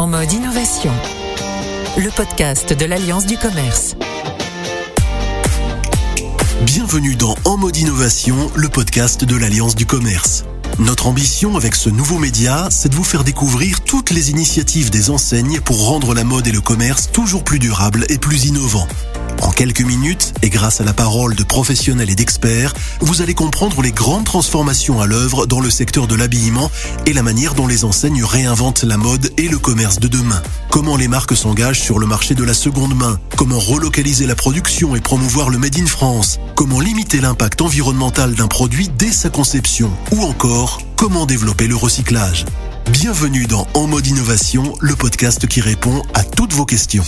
En mode innovation. Le podcast de l'Alliance du commerce. Bienvenue dans En mode innovation, le podcast de l'Alliance du commerce. Notre ambition avec ce nouveau média, c'est de vous faire découvrir toutes les initiatives des enseignes pour rendre la mode et le commerce toujours plus durables et plus innovants. En quelques minutes, et grâce à la parole de professionnels et d'experts, vous allez comprendre les grandes transformations à l'œuvre dans le secteur de l'habillement et la manière dont les enseignes réinventent la mode et le commerce de demain. Comment les marques s'engagent sur le marché de la seconde main, comment relocaliser la production et promouvoir le Made in France, comment limiter l'impact environnemental d'un produit dès sa conception, ou encore comment développer le recyclage? Bienvenue dans En mode innovation, le podcast qui répond à toutes vos questions.